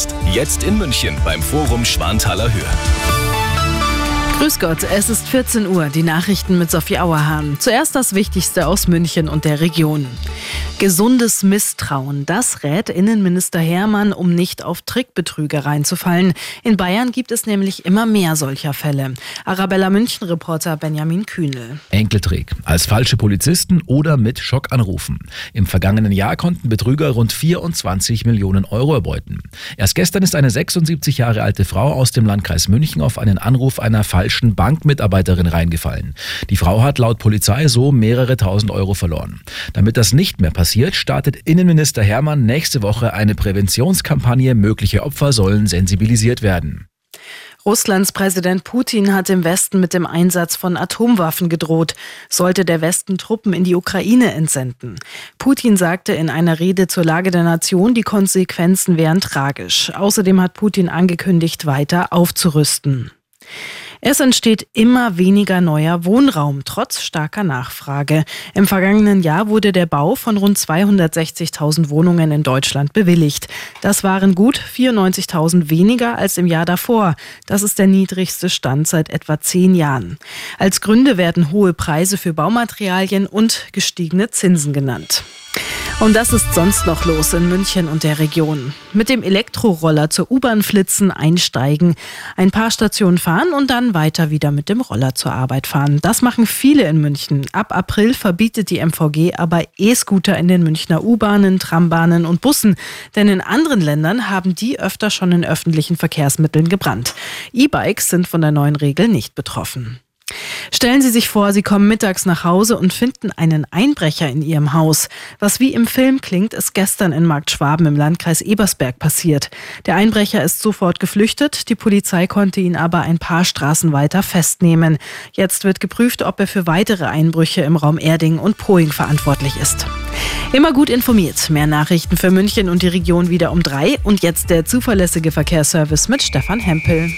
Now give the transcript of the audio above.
ist. Jetzt in München beim Forum Schwanthaler Höhe. Grüß Gott, es ist 14 Uhr, die Nachrichten mit Sophie Auerhahn. Zuerst das Wichtigste aus München und der Region. Gesundes Misstrauen, das rät Innenminister Hermann, um nicht auf Trickbetrüger reinzufallen. In Bayern gibt es nämlich immer mehr solcher Fälle. Arabella München-Reporter Benjamin Kühnel. Enkeltrick, als falsche Polizisten oder mit Schockanrufen. Im vergangenen Jahr konnten Betrüger rund 24 Millionen Euro erbeuten. Erst gestern ist eine 76 Jahre alte Frau aus dem Landkreis München auf einen Anruf einer falschen falschen Bankmitarbeiterin reingefallen. Die Frau hat laut Polizei so mehrere tausend Euro verloren. Damit das nicht mehr passiert, startet Innenminister Hermann nächste Woche eine Präventionskampagne. Mögliche Opfer sollen sensibilisiert werden. Russlands Präsident Putin hat im Westen mit dem Einsatz von Atomwaffen gedroht, sollte der Westen Truppen in die Ukraine entsenden. Putin sagte in einer Rede zur Lage der Nation, die Konsequenzen wären tragisch. Außerdem hat Putin angekündigt, weiter aufzurüsten. Es entsteht immer weniger neuer Wohnraum, trotz starker Nachfrage. Im vergangenen Jahr wurde der Bau von rund 260.000 Wohnungen in Deutschland bewilligt. Das waren gut 94.000 weniger als im Jahr davor. Das ist der niedrigste Stand seit etwa zehn Jahren. Als Gründe werden hohe Preise für Baumaterialien und gestiegene Zinsen genannt. Und das ist sonst noch los in München und der Region. Mit dem Elektroroller zur U-Bahn flitzen, einsteigen, ein paar Stationen fahren und dann weiter wieder mit dem Roller zur Arbeit fahren. Das machen viele in München. Ab April verbietet die MVG aber E-Scooter in den Münchner U-Bahnen, Trambahnen und Bussen. Denn in anderen Ländern haben die öfter schon in öffentlichen Verkehrsmitteln gebrannt. E-Bikes sind von der neuen Regel nicht betroffen. Stellen Sie sich vor, Sie kommen mittags nach Hause und finden einen Einbrecher in Ihrem Haus. Was wie im Film klingt, ist gestern in Markt Schwaben im Landkreis Ebersberg passiert. Der Einbrecher ist sofort geflüchtet, die Polizei konnte ihn aber ein paar Straßen weiter festnehmen. Jetzt wird geprüft, ob er für weitere Einbrüche im Raum Erding und Poing verantwortlich ist. Immer gut informiert. Mehr Nachrichten für München und die Region wieder um drei. Und jetzt der zuverlässige Verkehrsservice mit Stefan Hempel.